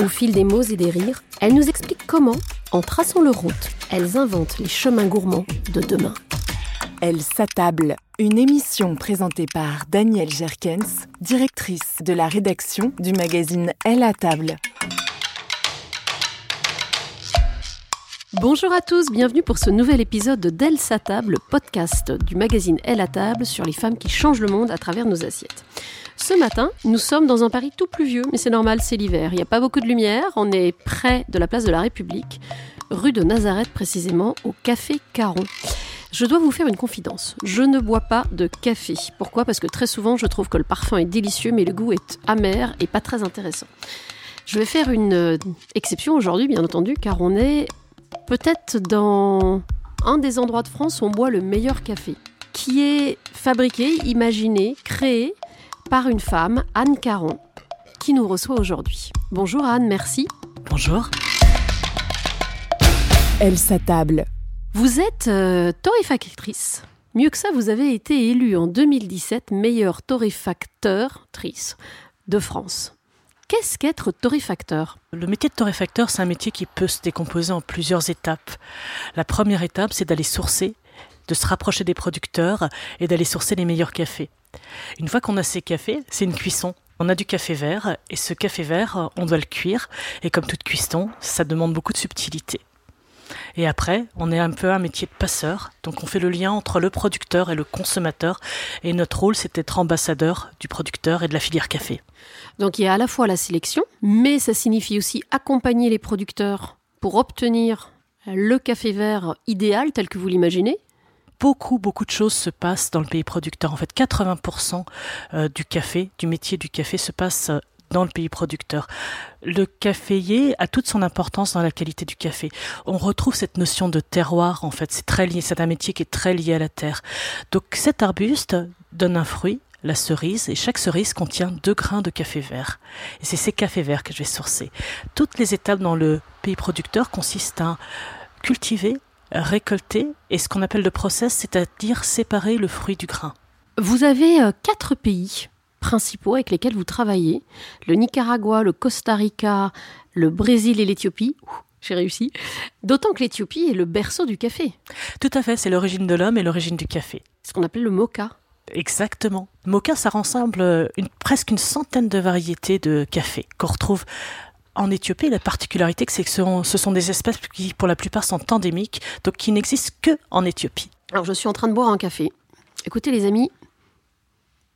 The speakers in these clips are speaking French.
Au fil des mots et des rires, elles nous expliquent comment, en traçant leur route, elles inventent les chemins gourmands de demain. Elle s'attable. Une émission présentée par Danielle Jerkens, directrice de la rédaction du magazine Elle à table. Bonjour à tous, bienvenue pour ce nouvel épisode de d'Elle sa table, podcast du magazine Elle à table sur les femmes qui changent le monde à travers nos assiettes. Ce matin, nous sommes dans un Paris tout pluvieux, mais c'est normal, c'est l'hiver. Il n'y a pas beaucoup de lumière, on est près de la place de la République, rue de Nazareth précisément, au Café Caron. Je dois vous faire une confidence. Je ne bois pas de café. Pourquoi? Parce que très souvent, je trouve que le parfum est délicieux, mais le goût est amer et pas très intéressant. Je vais faire une euh, exception aujourd'hui, bien entendu, car on est peut-être dans un des endroits de France où on boit le meilleur café, qui est fabriqué, imaginé, créé par une femme, Anne Caron, qui nous reçoit aujourd'hui. Bonjour Anne, merci. Bonjour. Elle s'attable. Vous êtes euh, torréfactrice. Mieux que ça, vous avez été élue en 2017 meilleure torréfacteur-trice de France. Qu'est-ce qu'être torréfacteur? Le métier de torréfacteur, c'est un métier qui peut se décomposer en plusieurs étapes. La première étape, c'est d'aller sourcer, de se rapprocher des producteurs et d'aller sourcer les meilleurs cafés. Une fois qu'on a ces cafés, c'est une cuisson. On a du café vert et ce café vert, on doit le cuire. Et comme toute cuisson, ça demande beaucoup de subtilité. Et après, on est un peu un métier de passeur, donc on fait le lien entre le producteur et le consommateur, et notre rôle c'est d'être ambassadeur du producteur et de la filière café. Donc il y a à la fois la sélection, mais ça signifie aussi accompagner les producteurs pour obtenir le café vert idéal tel que vous l'imaginez. Beaucoup, beaucoup de choses se passent dans le pays producteur. En fait, 80% euh, du café, du métier du café se passe euh, dans le pays producteur. Le caféier a toute son importance dans la qualité du café. On retrouve cette notion de terroir, en fait, c'est très lié, c'est un métier qui est très lié à la terre. Donc cet arbuste donne un fruit, la cerise, et chaque cerise contient deux grains de café vert. Et c'est ces cafés verts que je vais sourcer. Toutes les étapes dans le pays producteur consistent à cultiver, récolter, et ce qu'on appelle le process, c'est-à-dire séparer le fruit du grain. Vous avez euh, quatre pays principaux avec lesquels vous travaillez, le Nicaragua, le Costa Rica, le Brésil et l'Éthiopie. j'ai réussi. D'autant que l'Éthiopie est le berceau du café. Tout à fait, c'est l'origine de l'homme et l'origine du café. Ce qu'on appelle le mocha. Exactement. Mocha, ça rassemble une, presque une centaine de variétés de café qu'on retrouve en Éthiopie. La particularité, c'est que ce sont, des espèces qui, pour la plupart, sont endémiques, donc qui n'existent que en Éthiopie. Alors, je suis en train de boire un café. Écoutez, les amis,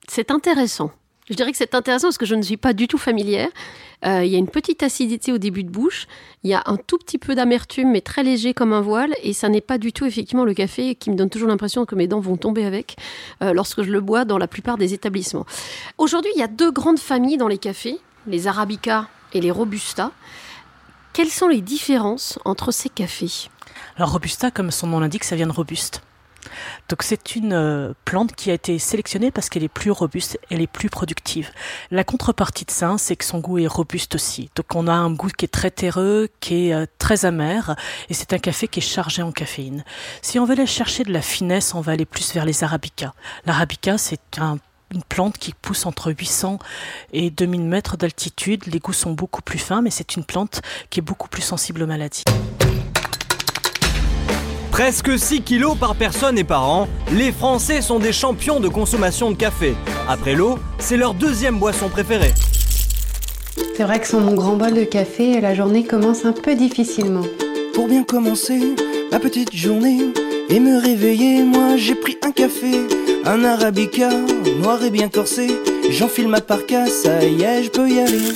c'est intéressant. Je dirais que c'est intéressant parce que je ne suis pas du tout familière. Euh, il y a une petite acidité au début de bouche, il y a un tout petit peu d'amertume, mais très léger comme un voile, et ça n'est pas du tout effectivement le café qui me donne toujours l'impression que mes dents vont tomber avec euh, lorsque je le bois dans la plupart des établissements. Aujourd'hui, il y a deux grandes familles dans les cafés, les Arabica et les Robusta. Quelles sont les différences entre ces cafés? Alors Robusta, comme son nom l'indique, ça vient de robuste. Donc c'est une euh, plante qui a été sélectionnée parce qu'elle est plus robuste, elle est plus productive. La contrepartie de ça, c'est que son goût est robuste aussi. Donc on a un goût qui est très terreux, qui est euh, très amer, et c'est un café qui est chargé en caféine. Si on veut aller chercher de la finesse, on va aller plus vers les arabicas. L'arabica, c'est une plante qui pousse entre 800 et 2000 mètres d'altitude. Les goûts sont beaucoup plus fins, mais c'est une plante qui est beaucoup plus sensible aux maladies. Presque 6 kilos par personne et par an, les Français sont des champions de consommation de café. Après l'eau, c'est leur deuxième boisson préférée. C'est vrai que sans mon grand bol de café, la journée commence un peu difficilement. Pour bien commencer ma petite journée et me réveiller, moi j'ai pris un café, un arabica, noir et bien corsé. J'enfile ma parka, ça y est, je peux y aller.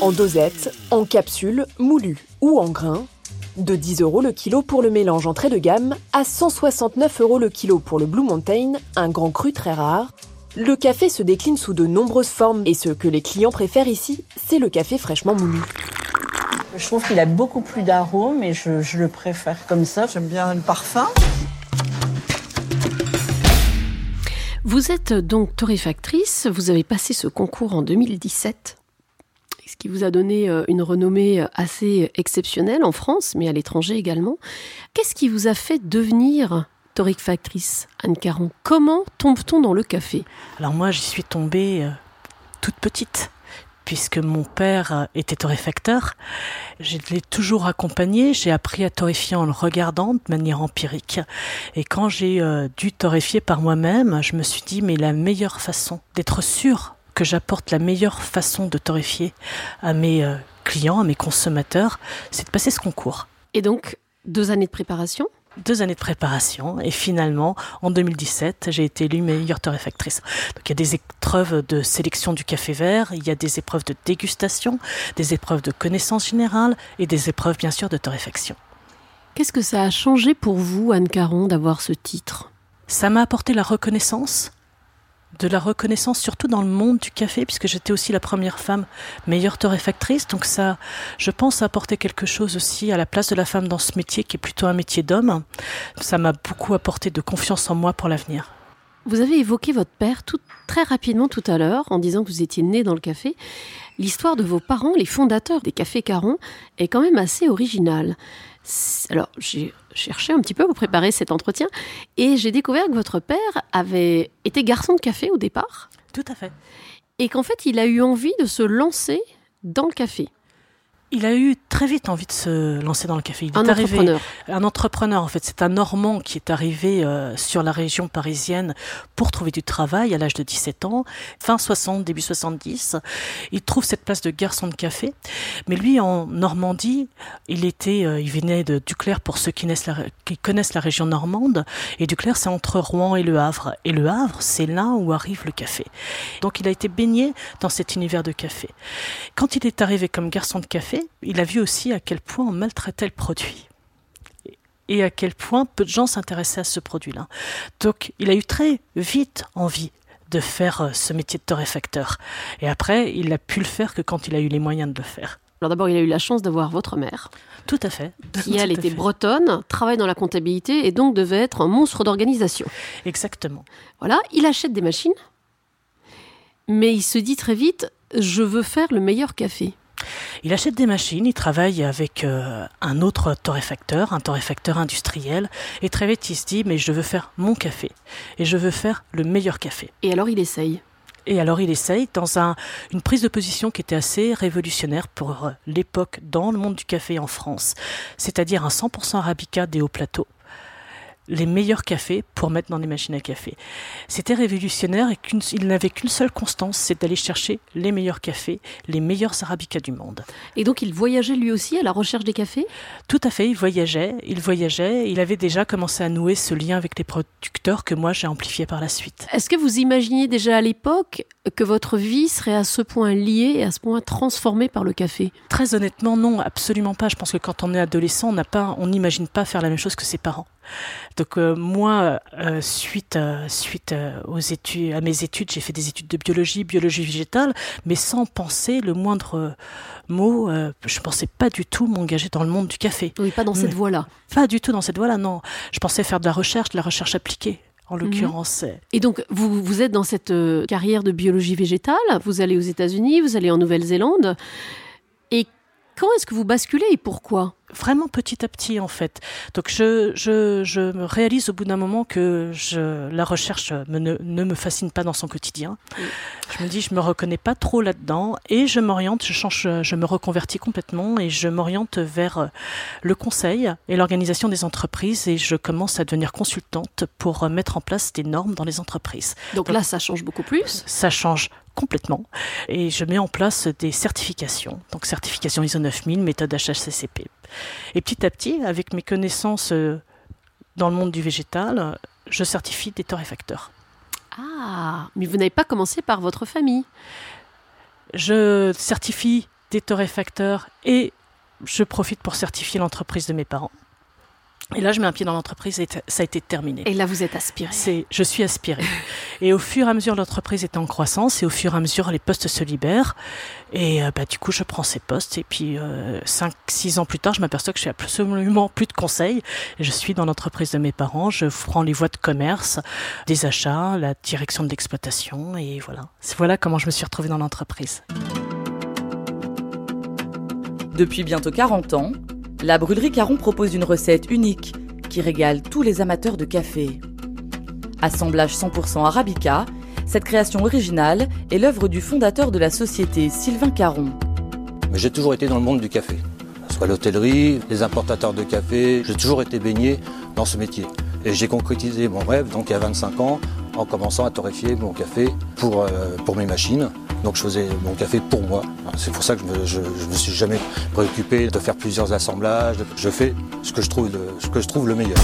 En dosette, en capsule, moulu ou en grains, de 10 euros le kilo pour le mélange entrée de gamme à 169 euros le kilo pour le Blue Mountain, un grand cru très rare. Le café se décline sous de nombreuses formes et ce que les clients préfèrent ici, c'est le café fraîchement moulu. Je trouve qu'il a beaucoup plus d'arômes et je, je, le préfère comme ça. J'aime bien le parfum. Vous êtes donc torréfactrice, vous avez passé ce concours en 2017 ce qui vous a donné euh, une renommée euh, assez exceptionnelle en France, mais à l'étranger également. Qu'est-ce qui vous a fait devenir torréfactrice, Anne Caron? Comment tombe-t-on dans le café? Alors moi, j'y suis tombée euh, toute petite puisque mon père était torréfacteur. Je l'ai toujours accompagné, j'ai appris à torréfier en le regardant de manière empirique. Et quand j'ai dû torréfier par moi-même, je me suis dit, mais la meilleure façon d'être sûr que j'apporte la meilleure façon de torréfier à mes euh, clients, à mes consommateurs, c'est de passer ce concours. Et donc, deux années de préparation deux années de préparation et finalement en 2017 j'ai été élue meilleure torréfactrice. Donc il y a des épreuves de sélection du café vert, il y a des épreuves de dégustation, des épreuves de connaissance générale et des épreuves bien sûr de torréfaction. Qu'est-ce que ça a changé pour vous Anne Caron d'avoir ce titre? Ça m'a apporté la reconnaissance de la reconnaissance, surtout dans le monde du café, puisque j'étais aussi la première femme meilleure torréfactrice. Donc ça, je pense, apporter quelque chose aussi à la place de la femme dans ce métier, qui est plutôt un métier d'homme. Ça m'a beaucoup apporté de confiance en moi pour l'avenir. Vous avez évoqué votre père tout, très rapidement tout à l'heure en disant que vous étiez né dans le café. L'histoire de vos parents, les fondateurs des cafés Caron, est quand même assez originale. Alors, j'ai cherché un petit peu pour préparer cet entretien et j'ai découvert que votre père avait été garçon de café au départ. Tout à fait. Et qu'en fait, il a eu envie de se lancer dans le café il a eu très vite envie de se lancer dans le café. Il un entrepreneur. un entrepreneur en fait. C'est un Normand qui est arrivé euh, sur la région parisienne pour trouver du travail à l'âge de 17 ans, fin 60, début 70. Il trouve cette place de garçon de café. Mais lui, en Normandie, il était, euh, il venait de Duclerc pour ceux qui, la, qui connaissent la région normande. Et Duclerc, c'est entre Rouen et Le Havre. Et Le Havre, c'est là où arrive le café. Donc il a été baigné dans cet univers de café. Quand il est arrivé comme garçon de café, il a vu aussi à quel point on maltraitait le produit et à quel point peu de gens s'intéressaient à ce produit-là. Donc il a eu très vite envie de faire euh, ce métier de torréfacteur. Et après, il a pu le faire que quand il a eu les moyens de le faire. Alors d'abord, il a eu la chance d'avoir votre mère. Tout à fait. Qui, elle, était bretonne, travaille dans la comptabilité et donc devait être un monstre d'organisation. Exactement. Voilà, il achète des machines, mais il se dit très vite, je veux faire le meilleur café. Il achète des machines, il travaille avec euh, un autre torréfacteur, un torréfacteur industriel, et très vite il se dit mais je veux faire mon café et je veux faire le meilleur café. Et alors il essaye. Et alors il essaye dans un, une prise de position qui était assez révolutionnaire pour l'époque dans le monde du café en France, c'est-à-dire un 100% arabica des hauts plateaux les meilleurs cafés pour mettre dans des machines à café. C'était révolutionnaire et qu'il n'avait qu'une seule constance, c'est d'aller chercher les meilleurs cafés, les meilleurs arabicas du monde. Et donc il voyageait lui aussi à la recherche des cafés? Tout à fait, il voyageait, il voyageait, il avait déjà commencé à nouer ce lien avec les producteurs que moi j'ai amplifié par la suite. Est-ce que vous imaginiez déjà à l'époque que votre vie serait à ce point liée et à ce point transformée par le café? Très honnêtement, non, absolument pas. Je pense que quand on est adolescent, on n'a pas, on n'imagine pas faire la même chose que ses parents. Donc euh, moi, euh, suite euh, suite aux études, à mes études, j'ai fait des études de biologie, biologie végétale, mais sans penser le moindre mot. je pensais pas du tout m'engager dans le monde du café. Oui, pas dans cette voie-là. Pas du tout dans cette voie-là, non. Je pensais faire de la recherche, de la recherche appliquée en mhm. l'occurrence. Et donc, vous, vous êtes dans cette carrière de biologie végétale, vous allez aux États-Unis, vous allez en Nouvelle-Zélande. Et quand est-ce que vous basculez et pourquoi? Vraiment petit à petit en fait. Donc je, je, je me réalise au bout d'un moment que je, la recherche me, ne, ne, me fascine pas dans son quotidien. Je me dis je me reconnais pas trop là-dedans et je m'oriente, je change, je me reconvertis complètement et je m'oriente vers le conseil et l'organisation des entreprises et je commence à devenir consultante pour mettre en place des normes dans les entreprises. Donc, Donc là ça change beaucoup plus? Ça change complètement. Et je mets en place des certifications. Donc certification ISO 9000, méthode HACCP. Et petit à petit, avec mes connaissances euh, dans le monde du végétal, je certifie des torréfacteurs. Ah, mais vous n'avez pas commencé par votre famille? Je certifie des torréfacteurs et je profite pour certifier l'entreprise de mes parents. Et là, je mets un pied dans l'entreprise et ça a été terminé. Et là, vous êtes aspiré. C'est, je suis aspiré. et au fur et à mesure, l'entreprise est en croissance et au fur et à mesure, les postes se libèrent. Et euh, bah, du coup, je prends ces postes. Et puis, euh, 5, 6 ans plus tard, je m'aperçois que je suis absolument plus de conseils. Je suis dans l'entreprise de mes parents. Je prends les voies de commerce, des achats, la direction de l'exploitation. Et voilà. Voilà comment je me suis retrouvée dans l'entreprise. Depuis bientôt 40 ans, la brûlerie Caron propose une recette unique qui régale tous les amateurs de café. Assemblage 100% arabica, cette création originale est l'œuvre du fondateur de la société, Sylvain Caron. J'ai toujours été dans le monde du café, soit l'hôtellerie, les importateurs de café, j'ai toujours été baigné dans ce métier. Et j'ai concrétisé mon rêve donc il y a 25 ans en commençant à torréfier mon café pour, euh, pour mes machines. Donc je faisais mon café pour moi. C'est pour ça que je ne me, suis jamais préoccupé de faire plusieurs assemblages. Je fais ce que je trouve, ce que je trouve le meilleur.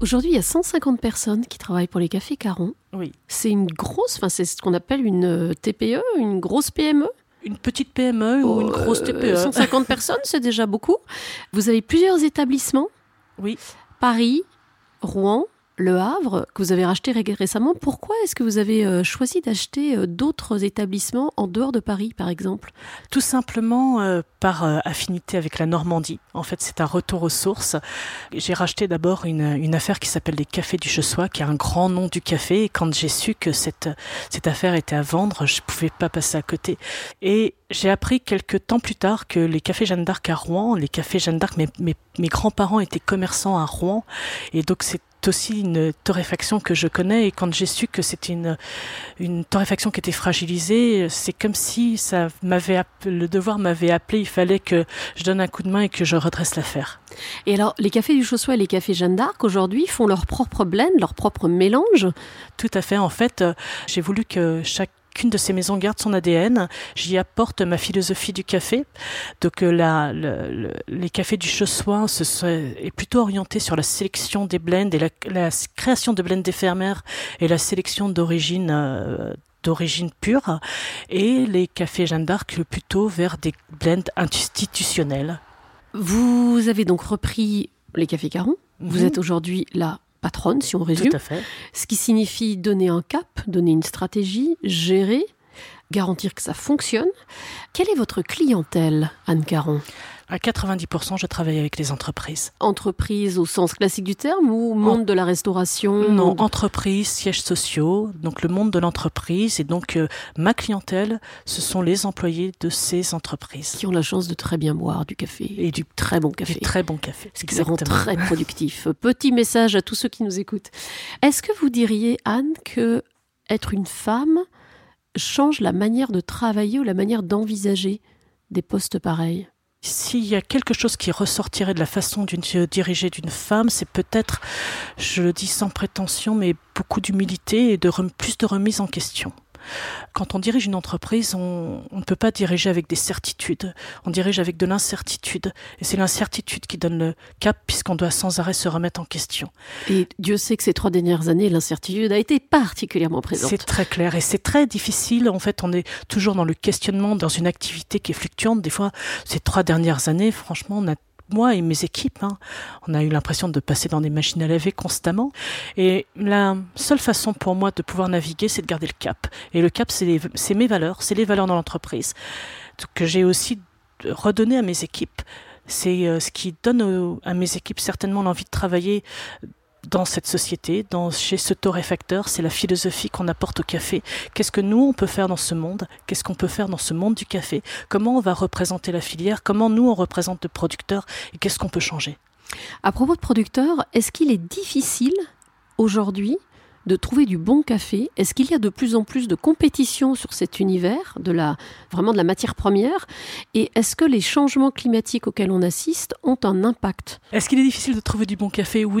Aujourd'hui, il y a 150 personnes qui travaillent pour les cafés Caron. Oui. C'est une grosse, enfin c'est ce qu'on appelle une euh, TPE, une grosse PME une petite PME ou une grosse TPE 150 personnes, c'est déjà beaucoup. Vous avez plusieurs établissements Oui. Paris, Rouen, le Havre, que vous avez racheté récemment, pourquoi est-ce que vous avez euh, choisi d'acheter euh, d'autres établissements en dehors de Paris, par exemple? Tout simplement euh, par affinité avec la Normandie. En fait, c'est un retour aux sources. J'ai racheté d'abord une, affaire qui s'appelle les Cafés du Chessois, qui est un grand nom du café. Et quand j'ai su que cette, cette affaire était à vendre, je ne pouvais pas passer à côté. Et j'ai appris quelques temps plus tard que les cafés Jeanne d'Arc à Rouen, les cafés Jeanne d'Arc, mes, mes, mes grands-parents étaient commerçants à Rouen. Et donc, c'est aussi une torréfaction que je connais et quand j'ai su que c'était une, une torréfaction qui était fragilisée, c'est comme si ça m'avait le devoir m'avait appelé, il fallait que je donne un coup de main et que je redresse l'affaire. Et alors, les cafés du Chaussois et les cafés Jeanne d'Arc aujourd'hui font leur propre blend, leur propre mélange? Tout à fait. En fait, euh, j'ai voulu que chaque qu'une de ces maisons garde son ADN. J'y apporte ma philosophie du café. Donc euh, la, les cafés du Chossois ce est plutôt orienté sur la sélection des blends et la, création de blends d'éphémères et la sélection d'origine euh, d'origine pure et les cafés Jeanne d'Arc plutôt vers des blends institutionnels. Vous avez donc repris les cafés Caron. Vous mhm. êtes aujourd'hui là patronne, si on résume. Tout à fait. Ce qui signifie donner un cap, donner une stratégie, gérer, garantir que ça fonctionne. Quelle est votre clientèle, Anne Caron? À 90%, je travaille avec les entreprises. Entreprises au sens classique du terme ou monde de la restauration Non, entreprises, sièges sociaux, donc le monde de l'entreprise. Et donc, euh, ma clientèle, ce sont les employés de ces entreprises. Qui ont la chance de très bien boire du café. Et du très bon café. Du très bon café. Ce qui rend très productif. Petit message à tous ceux qui nous écoutent. Est-ce que vous diriez, Anne, que être une femme change la manière de travailler ou la manière d'envisager des postes pareils? S'il y a quelque chose qui ressortirait de la façon de diriger d'une femme, c'est peut-être, je le dis sans prétention, mais beaucoup d'humilité et de plus de remise en question. Quand on dirige une entreprise, on, ne peut pas diriger avec des certitudes. On dirige avec de l'incertitude. Et c'est l'incertitude qui donne le cap, puisqu'on doit sans arrêt se remettre en question. Et Dieu sait que ces trois dernières années, l'incertitude a été particulièrement présente. C'est très clair. Et c'est très difficile. En fait, on est toujours dans le questionnement, dans une activité qui est fluctuante. Des fois, ces trois dernières années, franchement, on a moi et mes équipes, hein, on a eu l'impression de passer dans des machines à laver constamment. Et la seule façon pour moi de pouvoir naviguer, c'est de garder le cap. Et le cap, c'est mes valeurs, c'est les valeurs dans l'entreprise que j'ai aussi redonné à mes équipes. C'est euh, ce qui donne à mes équipes certainement l'envie de travailler dans cette société, dans, chez ce torréfacteur, c'est la philosophie qu'on apporte au café. Qu'est-ce que nous, on peut faire dans ce monde? Qu'est-ce qu'on peut faire dans ce monde du café? Comment on va représenter la filière? Comment nous, on représente le producteur? Et qu'est-ce qu'on peut changer? À propos de producteurs, est-ce qu'il est difficile aujourd'hui de trouver du bon café? Est-ce qu'il y a de plus en plus de compétition sur cet univers, de la, vraiment de la matière première? Et est-ce que les changements climatiques auxquels on assiste ont un impact? Est-ce qu'il est difficile de trouver du bon café? Oui.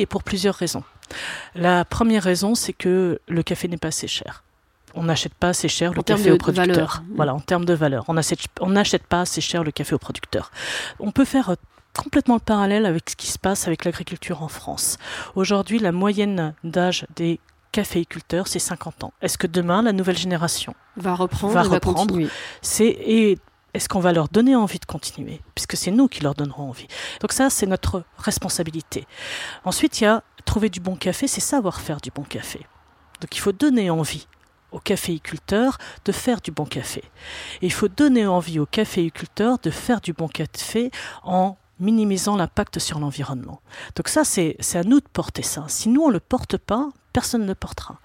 Et pour plusieurs raisons. La première raison, c'est que le café n'est pas assez cher. On n'achète pas assez cher le café au producteur. Voilà, en termes de valeur. On n'achète pas assez cher le café au producteur. On peut faire complètement le parallèle avec ce qui se passe avec l'agriculture en France. Aujourd'hui, la moyenne d'âge des caféiculteurs, c'est 50 ans. Est-ce que demain, la nouvelle génération va reprendre, va reprendre C'est et est-ce qu'on va leur donner envie de continuer? Puisque c'est nous qui leur donnerons envie. Donc ça, c'est notre responsabilité. Ensuite, il y a trouver du bon café, c'est savoir faire du bon café. Donc il faut donner envie aux caféiculteurs de faire du bon café. Et il faut donner envie aux caféiculteurs de faire du bon café en minimisant l'impact sur l'environnement. Donc ça, c'est à nous de porter ça. Si nous, on ne le porte pas, personne ne le portera.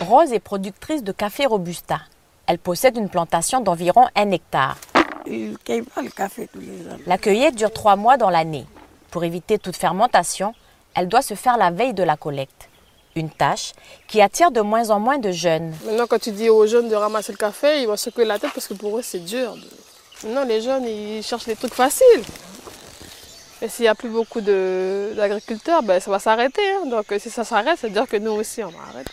Rose est productrice de café Robusta. Elle possède une plantation d'environ un hectare. La cueillette dure trois mois dans l'année. Pour éviter toute fermentation, elle doit se faire la veille de la collecte. Une tâche qui attire de moins en moins de jeunes. Maintenant, quand tu dis aux jeunes de ramasser le café, ils vont secouer la tête parce que pour eux, c'est dur. Non, les jeunes, ils cherchent des trucs faciles. Et s'il n'y a plus beaucoup d'agriculteurs, ben, ça va s'arrêter. Hein. Donc, si ça s'arrête, ça veut dire que nous aussi, on va arrêter.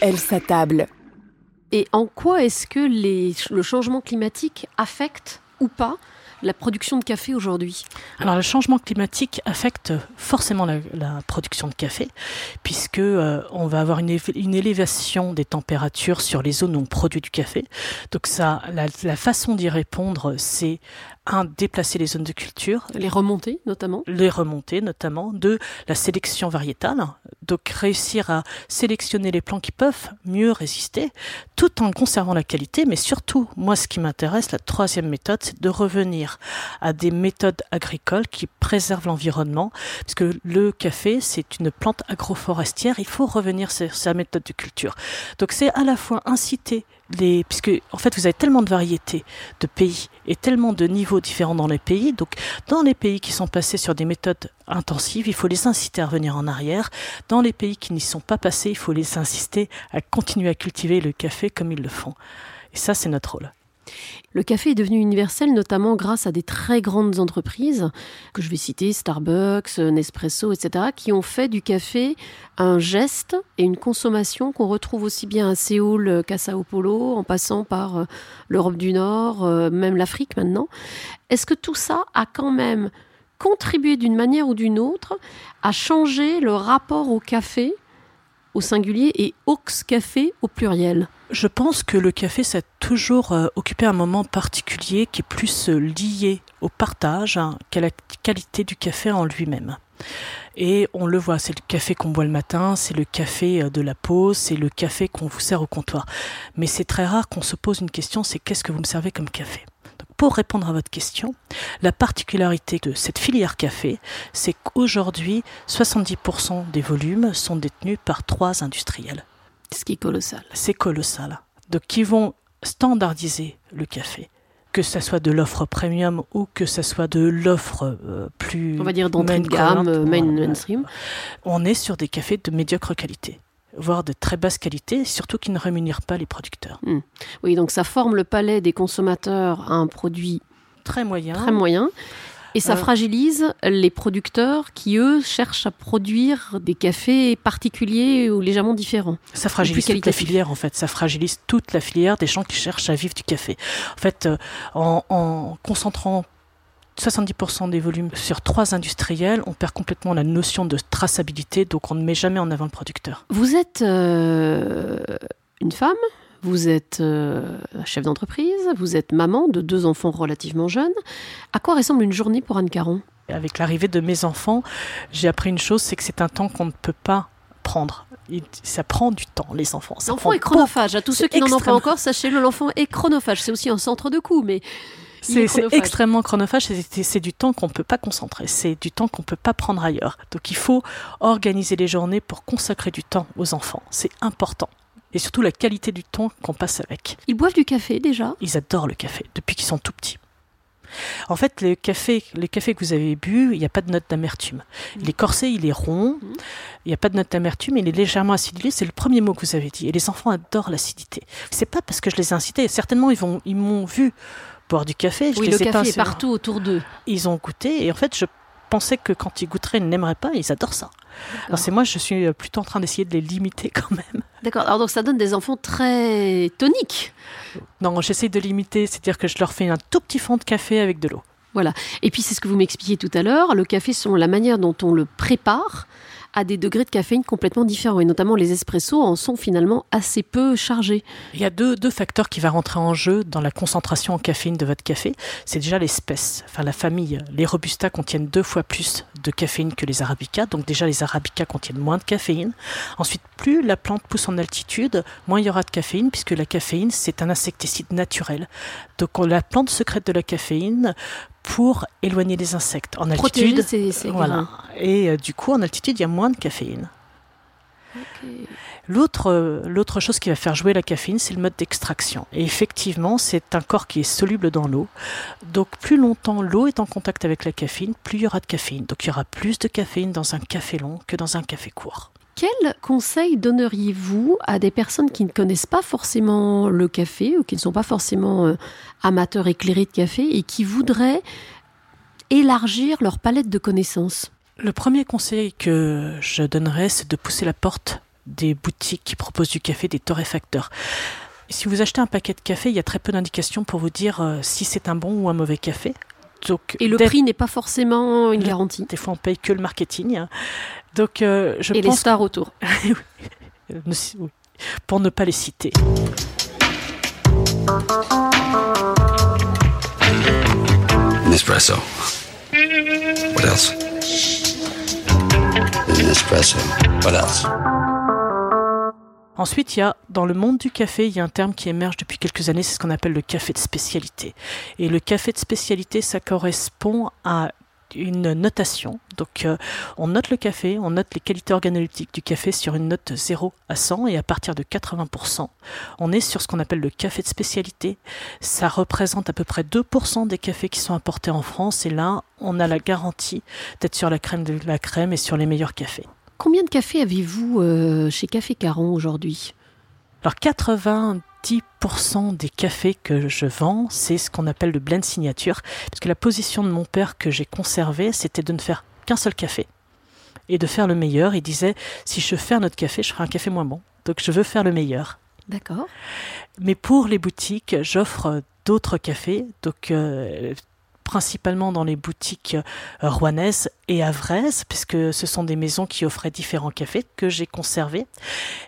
Elle s'attable. Et en quoi est-ce que le changement climatique affecte ou pas la production de café aujourd'hui Alors le changement climatique affecte forcément la, production de café, puisque euh, on va avoir une, élévation des températures sur les zones où on produit du café. Donc ça, la, la façon d'y répondre, c'est un, déplacer les zones de culture. Les remonter notamment. Les remonter notamment. Deux, la sélection variétale. Donc réussir à sélectionner les plants qui peuvent mieux résister tout en conservant la qualité. Mais surtout, moi ce qui m'intéresse, la troisième méthode, c'est de revenir à des méthodes agricoles qui préservent l'environnement. Parce que le café, c'est une plante agroforestière. Il faut revenir sur sa méthode de culture. Donc c'est à la fois inciter les, puisque en fait vous avez tellement de variétés de pays et tellement de niveaux différents dans les pays. Donc dans les pays qui sont passés sur des méthodes intensives, il faut les inciter à revenir en arrière. Dans les pays qui n'y sont pas passés, il faut les inciter à continuer à cultiver le café comme ils le font. Et ça, c'est notre rôle. Le café est devenu universel notamment grâce à des très grandes entreprises, que je vais citer, Starbucks, Nespresso, etc., qui ont fait du café un geste et une consommation qu'on retrouve aussi bien à Séoul qu'à Sao Paulo, en passant par euh, l'Europe du Nord, euh, même l'Afrique maintenant. Est-ce que tout ça a quand même contribué d'une manière ou d'une autre à changer le rapport au café au singulier et Ox Café au pluriel? Je pense que le café, ça a toujours euh, occupé un moment particulier qui est plus euh, lié au partage hein, qu'à la qualité du café en lui-même. Et on le voit, c'est le café qu'on boit le matin, c'est le café euh, de la pause, c'est le café qu'on vous sert au comptoir. Mais c'est très rare qu'on se pose une question, c'est qu'est-ce que vous me servez comme café? Pour répondre à votre question, la particularité de cette filière café, c'est qu'aujourd'hui, 70% des volumes sont détenus par trois industriels. Ce qui est colossal. C'est colossal. Donc, qui vont standardiser le café que ce soit de l'offre premium ou que ce soit de l'offre euh, plus on va dire d'entrée de gamme euh, mainstream on est sur des cafés de médiocre qualité voire de très basse qualité, surtout qui ne rémunèrent pas les producteurs. Hmm. Oui, donc ça forme le palais des consommateurs à un produit très moyen. Très moyen. Et ça euh, fragilise les producteurs qui, eux, cherchent à produire des cafés particuliers ou légèrement différents. Ça fragilise toute la filière, en fait. Ça fragilise toute la filière des gens qui cherchent à vivre du café. En fait, euh, en, en concentrant 70% des volumes sur trois industriels, on perd complètement la notion de traçabilité, donc on ne met jamais en avant le producteur. Vous êtes euh, une femme, vous êtes euh, chef d'entreprise, vous êtes maman de deux enfants relativement jeunes. À quoi ressemble une journée pour Anne Caron? Avec l'arrivée de mes enfants, j'ai appris une chose, c'est que c'est un temps qu'on ne peut pas prendre. Ça prend du temps, les enfants. L'enfant est chronophage. À tous ceux qui n'en ont pas encore, sachez-le, l'enfant est chronophage. C'est aussi un centre de coût, mais c'est extrêmement chronophage, c'est du temps qu'on ne peut pas concentrer, c'est du temps qu'on ne peut pas prendre ailleurs. Donc il faut organiser les journées pour consacrer du temps aux enfants, c'est important. Et surtout la qualité du temps qu'on passe avec. Ils boivent du café déjà Ils adorent le café, depuis qu'ils sont tout petits. En fait, le café, les cafés que vous avez bu, il n'y a pas de note d'amertume. Il est corsé, il est rond, mmh. il n'y a pas de note d'amertume, il est légèrement acidulé. C'est le premier mot que vous avez dit. Et les enfants adorent l'acidité. C'est pas parce que je les ai incités. Certainement, ils vont, ils m'ont vu boire du café. Je oui, le café est partout autour d'eux. Ils ont goûté et en fait, je pensais que quand ils goûteraient, ils n'aimeraient pas. Ils adorent ça. Alors c'est moi, je suis euh, plutôt en train d'essayer de les limiter quand même. D'accord. Alors donc ça donne des enfants très toniques. Non, j'essaie de limiter, c'est-à-dire que je leur fais un tout petit fond de café avec de l'eau. Voilà. Et puis c'est ce que vous m'expliquiez tout à l'heure. Le café, sont la manière dont on le prépare à des degrés de caféine complètement différents. Et notamment les espressos en sont finalement assez peu chargés. Il y a deux, deux facteurs qui vont rentrer en jeu dans la concentration en caféine de votre café. C'est déjà l'espèce, enfin la famille. Les robustas contiennent deux fois plus de caféine que les arabicas. Donc déjà les arabicas contiennent moins de caféine. Ensuite, plus la plante pousse en altitude, moins il y aura de caféine puisque la caféine c'est un insecticide naturel. Donc la plante secrète de la caféine pour éloigner les insectes. En altitude, voilà. Et euh, du coup, en altitude, il y a moins de caféine. L'autre, euh, l'autre chose qui va faire jouer la caféine, c'est le mode d'extraction. Et effectivement, c'est un corps qui est soluble dans l'eau. Donc, plus longtemps l'eau est en contact avec la caféine, plus il y aura de caféine. Donc, il y aura plus de caféine dans un café long que dans un café court. Quel conseil donneriez-vous à des personnes qui ne connaissent pas forcément le café ou qui ne sont pas forcément euh, amateurs éclairés de café et qui voudraient élargir leur palette de connaissances? Le premier conseil que je donnerais, c'est de pousser la porte des boutiques qui proposent du café, des torréfacteurs. Si vous achetez un paquet de café, il y a très peu d'indications pour vous dire euh, si c'est un bon ou un mauvais café. Donc, et le prix n'est pas forcément une garantie. Des fois, on paye que le marketing. Donc, euh, je et les stars autour. Pour ne pas les citer. Nespresso. What else? Nespresso. What else? Ensuite, il y a, dans le monde du café, il y a un terme qui émerge depuis quelques années, c'est ce qu'on appelle le café de spécialité. Et le café de spécialité, ça correspond à une notation. Donc euh, on note le café, on note les qualités organoleptiques du café sur une note 0 à 100 et à partir de 80%, on est sur ce qu'on appelle le café de spécialité. Ça représente à peu près 2% des cafés qui sont importés en France et là on a la garantie d'être sur la crème de la crème et sur les meilleurs cafés. Combien de cafés avez-vous euh, chez Café Caron aujourd'hui? Alors 90% 90% des cafés que je vends, c'est ce qu'on appelle le blend signature, parce que la position de mon père que j'ai conservée, c'était de ne faire qu'un seul café et de faire le meilleur. Il disait, si je fais un autre café, je ferai un café moins bon. Donc je veux faire le meilleur. D'accord. Mais pour les boutiques, j'offre d'autres cafés. Donc euh, principalement dans les boutiques euh, rouennaises et avraises, puisque ce sont des maisons qui offraient différents cafés que j'ai conservés.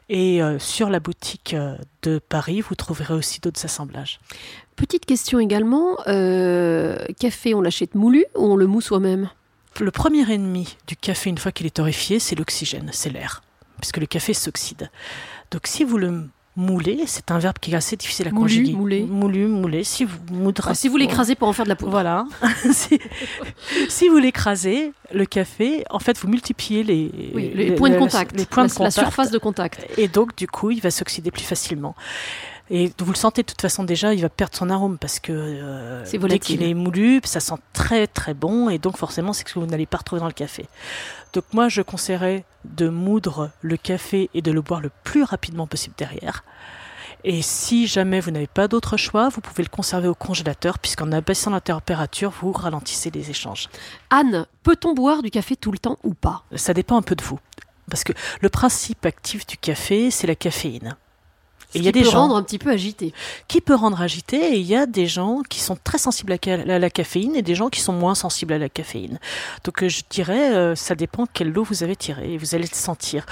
Et euh, sur la boutique euh, de Paris, vous trouverez aussi d'autres assemblages. Petite question également, café, on l'achète moulu ou on le mousse soi-même? Le premier ennemi du café, une fois qu'il est torréfié, c'est l'oxygène, c'est l'air, puisque le café s'oxyde. Donc si vous le Mouler, c'est un verbe qui est assez difficile à conjuguer. Moulu, moulu, mouler. Si vous ah, si vous l'écrasez pour en faire de la poudre. Voilà. si, vous l'écrasez, le café, en fait, vous multipliez les, les, points de contact, les points la, de contact, la surface de contact. Et donc, du coup, il va s'oxyder plus facilement. Et vous le sentez de toute façon déjà, il va perdre son arôme parce que euh, dès qu'il est moulu, ça sent très très bon et donc forcément c'est ce que vous n'allez pas retrouver dans le café. Donc moi je conseillerais de moudre le café et de le boire le plus rapidement possible derrière. Et si jamais vous n'avez pas d'autre choix, vous pouvez le conserver au congélateur, puisqu'en abaissant la température, vous ralentissez les échanges. Anne, peut-on boire du café tout le temps ou pas? Ça dépend un peu de vous. Parce que le principe actif du café, c'est la caféine. Et il y a des peut rendre un petit peu agité. Qui peut rendre agité et il y a des gens qui sont très sensibles à la, caféine et des gens qui sont moins sensibles à la caféine. Donc euh, je dirais, euh, ça dépend quelle eau vous avez tiré. Vous allez le sentir.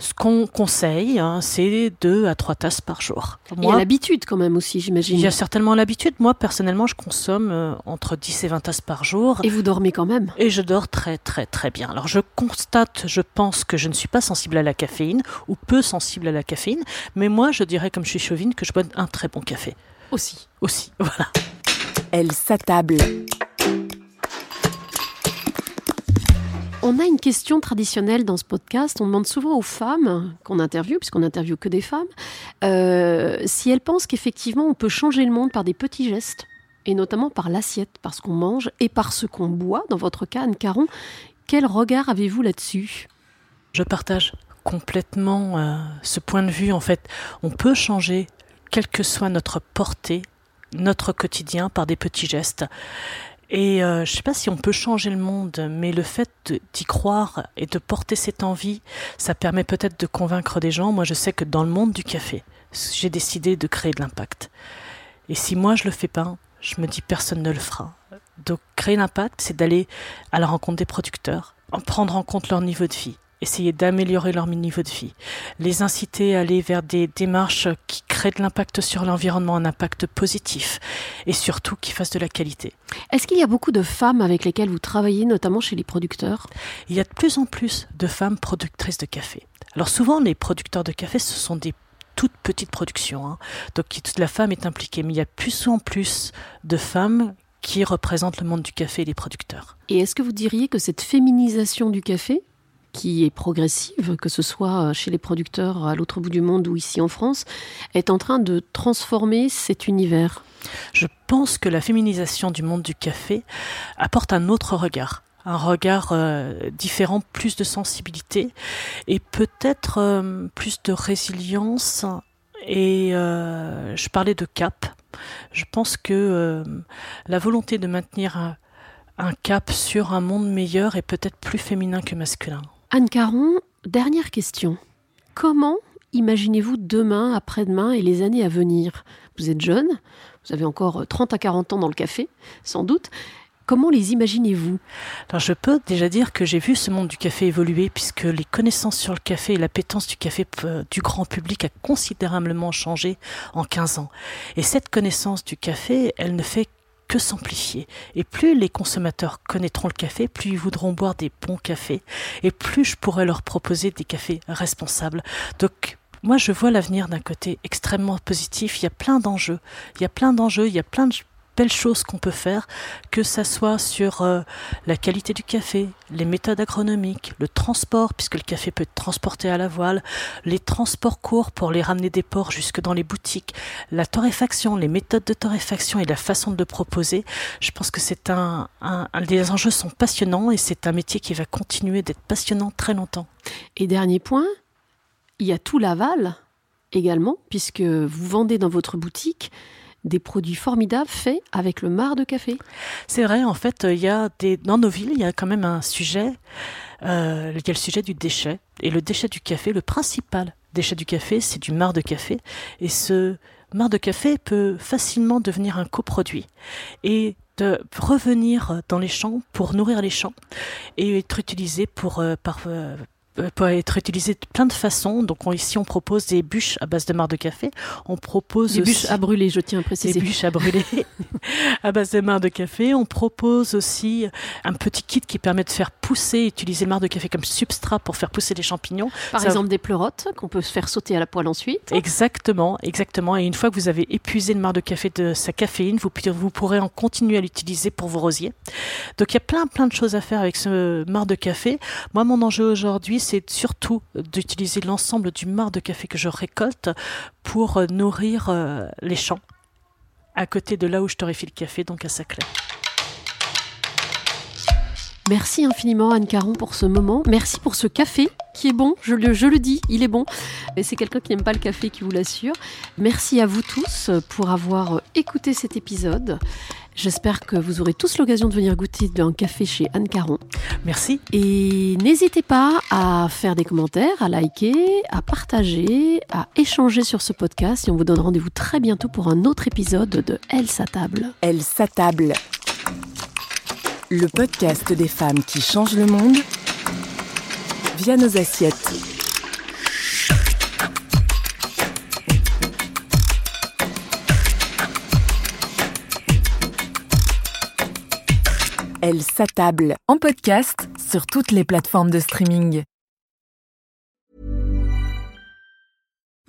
Ce qu'on conseille, hein, c'est deux à trois tasses par jour. il y a l'habitude quand même aussi, j'imagine. Il y a certainement l'habitude. Moi, personnellement, je consomme euh, entre 10 et 20 tasses par jour. Et vous dormez quand même Et je dors très, très, très bien. Alors, je constate, je pense que je ne suis pas sensible à la caféine ou peu sensible à la caféine. Mais moi, je dirais, comme je suis chauvine, que je bois un très bon café. Aussi. Aussi, voilà. Elle s'attable. On a une question traditionnelle dans ce podcast. On demande souvent aux femmes qu'on interviewe, puisqu'on n'interviewe que des femmes, euh, si elles pensent qu'effectivement on peut changer le monde par des petits gestes, et notamment par l'assiette, par ce qu'on mange et par ce qu'on boit. Dans votre cas, Anne Caron, quel regard avez-vous là-dessus? Je partage complètement euh, ce point de vue. En fait, on peut changer, quelle que soit notre portée, notre quotidien, par des petits gestes. Et euh, je sais pas si on peut changer le monde, mais le fait d'y croire et de porter cette envie, ça permet peut-être de convaincre des gens. Moi, je sais que dans le monde du café, j'ai décidé de créer de l'impact. Et si moi je le fais pas, je me dis personne ne le fera. Donc créer l'impact, c'est d'aller à la rencontre des producteurs, en prendre en compte leur niveau de vie, essayer d'améliorer leur niveau de vie, les inciter à aller vers des démarches qui créent de l'impact sur l'environnement, un impact positif, et surtout qui fassent de la qualité. Est-ce qu'il y a beaucoup de femmes avec lesquelles vous travaillez, notamment chez les producteurs? Il y a de plus en plus de femmes productrices de café. Alors souvent, les producteurs de café, ce sont des toutes petites productions, hein. donc toute la femme est impliquée, mais il y a plus en plus de femmes qui représentent le monde du café et les producteurs. Et est-ce que vous diriez que cette féminisation du café, qui est progressive, que ce soit chez les producteurs à l'autre bout du monde ou ici en France, est en train de transformer cet univers Je pense que la féminisation du monde du café apporte un autre regard un regard euh, différent, plus de sensibilité et peut-être euh, plus de résilience. Et euh, je parlais de cap. Je pense que la volonté de maintenir un cap sur un monde meilleur est peut-être plus féminin que masculin. Anne Caron, dernière question. Comment imaginez-vous demain, après-demain et les années à venir? Vous êtes jeune, vous avez encore 30 à 40 ans dans le café, sans doute. Comment les imaginez-vous? Alors je peux déjà dire que j'ai vu ce monde du café évoluer puisque les connaissances sur le café et l'appétence du café euh, du grand public a considérablement changé en 15 ans. Et cette connaissance du café, elle ne fait que s'amplifier. Et plus les consommateurs connaîtront le café, plus ils voudront boire des bons cafés, et plus je pourrai leur proposer des cafés responsables. Donc moi, je vois l'avenir d'un côté extrêmement positif. Il y a plein d'enjeux. Il y a plein d'enjeux. Il y a plein de belles choses qu'on peut faire, que ça soit sur euh, la qualité du café, les méthodes agronomiques, le transport, puisque le café peut être transporté à la voile, les transports courts pour les ramener des ports jusque dans les boutiques, la torréfaction, les méthodes de torréfaction et la façon de le proposer. Je pense que c'est un, un, les enjeux sont passionnants et c'est un métier qui va continuer d'être passionnant très longtemps. Et dernier point, il y a tout l'aval également, puisque vous vendez dans votre boutique des produits formidables faits avec le marc de café. C'est vrai, en fait, il y a des dans nos villes, il y a quand même un sujet. Euh, le sujet du déchet et le déchet du café. Le principal déchet du café, c'est du marc de café, et ce marc de café peut facilement devenir un coproduit et de revenir dans les champs pour nourrir les champs et être utilisé pour euh, par, euh, peut être utilisé de plein de façons. Donc ici, on propose des bûches à base de marc de café. On propose des bûches à brûler, je tiens à préciser. Des bûches à brûler à base de marc de café. On propose aussi un petit kit qui permet de faire pousser, utiliser le marc de café comme substrat pour faire pousser les champignons. Par exemple, des pleurotes qu'on peut faire sauter à la poêle ensuite. Exactement, exactement. Et une fois que vous avez épuisé le marc de café de sa caféine, vous, vous pourrez en continuer à l'utiliser pour vos rosiers. Donc il y a plein, plein de choses à faire avec ce marc de café. Moi, mon enjeu aujourd'hui, c'est surtout d'utiliser l'ensemble du marc de café que je récolte pour euh, nourrir euh, les champs, à côté de là où je torréfie le café, donc à Saclay. Merci infiniment Anne Caron pour ce moment. Merci pour ce café qui est bon, je le, dis, il est bon. Et c'est quelqu'un qui n'aime pas le café qui vous l'assure. Merci à vous tous pour avoir écouté cet épisode. J'espère que vous aurez tous l'occasion de venir goûter d'un café chez Anne Caron. Merci. Et n'hésitez pas à faire des commentaires, à liker, à partager, à échanger sur ce podcast. Et on vous donne rendez-vous très bientôt pour un autre épisode de Elle s'attable. Elle s'attable. Le podcast des femmes qui changent le monde via nos assiettes. Elle s'attable en podcast sur toutes les plateformes de streaming.